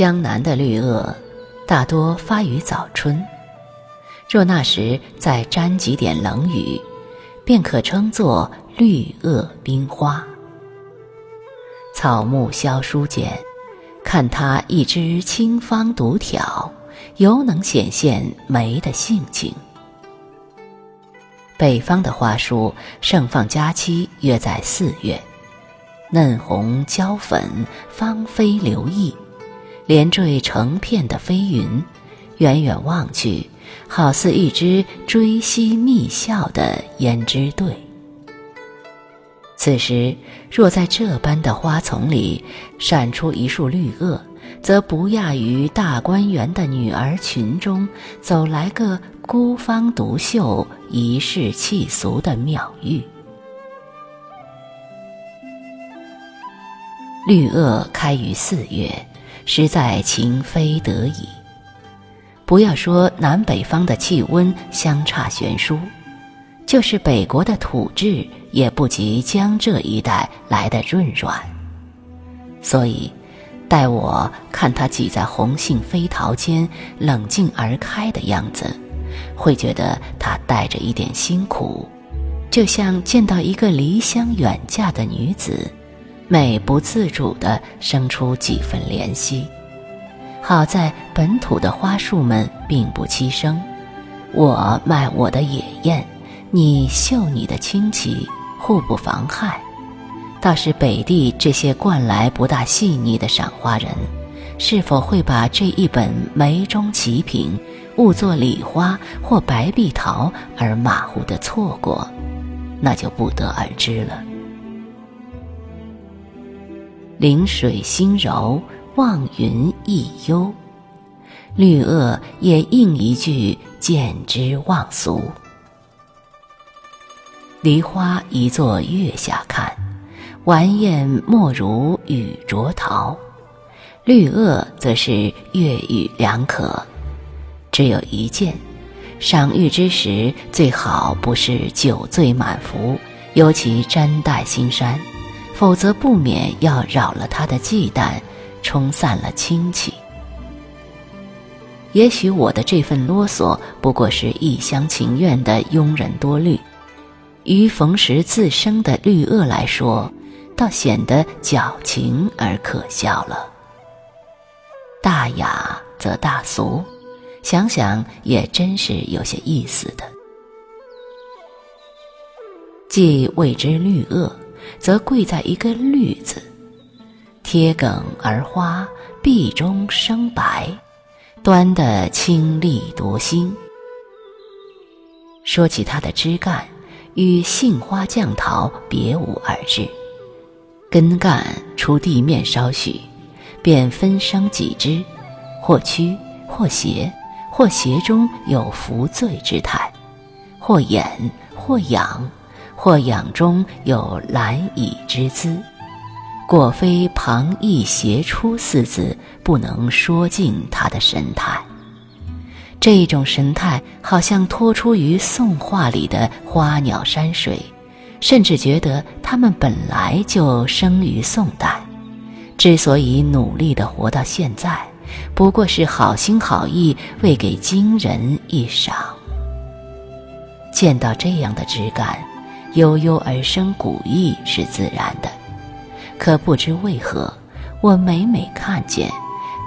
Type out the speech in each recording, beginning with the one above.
江南的绿萼，大多发于早春。若那时再沾几点冷雨，便可称作绿萼冰花。草木萧疏间，看它一枝清芳独挑，犹能显现梅的性情。北方的花树盛放佳期约在四月，嫩红娇粉，芳菲流溢。连缀成片的飞云，远远望去，好似一只追嬉觅笑的胭脂队。此时，若在这般的花丛里闪出一束绿萼，则不亚于大观园的女儿群中走来个孤芳独秀、一世气俗的妙玉。绿萼开于四月。实在情非得已。不要说南北方的气温相差悬殊，就是北国的土质也不及江浙一带来的润软。所以，待我看它挤在红杏飞桃间冷静而开的样子，会觉得它带着一点辛苦，就像见到一个离乡远嫁的女子。美不自主地生出几分怜惜。好在本土的花树们并不栖生，我卖我的野艳，你秀你的清奇，互不妨害。倒是北地这些惯来不大细腻的赏花人，是否会把这一本梅中奇品误作李花或白碧桃而马虎的错过，那就不得而知了。临水心柔，望云亦幽。绿萼也应一句见之忘俗。梨花一坐月下看，玩艳莫如雨着桃。绿萼则是月语两可，只有一件：赏玉之时，最好不是酒醉满腹，尤其沾带心山。否则不免要扰了他的忌惮，冲散了清气。也许我的这份啰嗦不过是一厢情愿的庸人多虑，于逢时自生的绿萼来说，倒显得矫情而可笑了。大雅则大俗，想想也真是有些意思的。既谓之绿萼。则贵在一个“绿”字，贴梗而花，壁中生白，端的清丽夺心。说起它的枝干，与杏花绛桃别无二致。根干出地面稍许，便分生几枝，或曲或斜，或斜中有浮醉之态，或掩或仰。或仰中有懒倚之姿，果非旁逸斜出四字不能说尽他的神态。这种神态好像脱出于宋画里的花鸟山水，甚至觉得他们本来就生于宋代，之所以努力地活到现在，不过是好心好意为给今人一赏。见到这样的枝干。悠悠而生古意是自然的，可不知为何，我每每看见，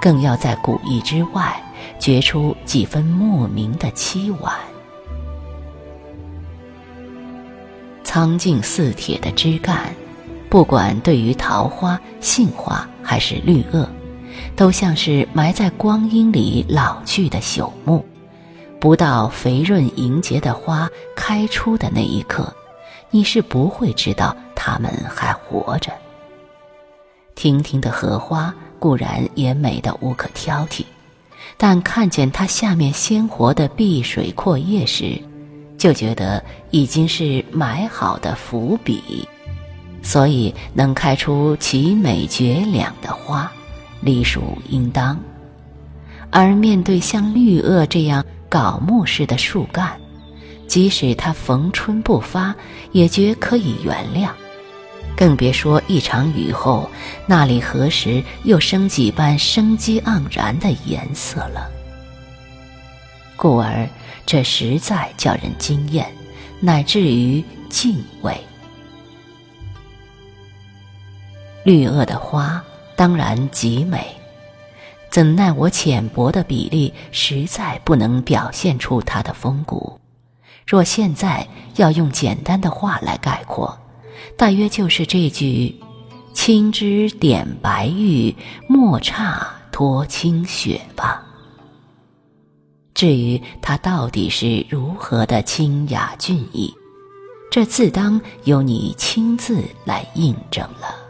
更要在古意之外觉出几分莫名的凄婉。苍劲似铁的枝干，不管对于桃花、杏花还是绿萼，都像是埋在光阴里老去的朽木，不到肥润莹洁的花开出的那一刻。你是不会知道它们还活着。亭亭的荷花固然也美得无可挑剔，但看见它下面鲜活的碧水阔叶时，就觉得已经是埋好的伏笔。所以能开出奇美绝两的花，理属应当。而面对像绿萼这样槁木似的树干，即使它逢春不发，也觉可以原谅。更别说一场雨后，那里何时又生几般生机盎然的颜色了？故而，这实在叫人惊艳，乃至于敬畏。绿萼的花当然极美，怎奈我浅薄的比例实在不能表现出它的风骨。若现在要用简单的话来概括，大约就是这句：“青枝点白玉，莫差脱清雪”吧。至于它到底是如何的清雅俊逸，这自当由你亲自来印证了。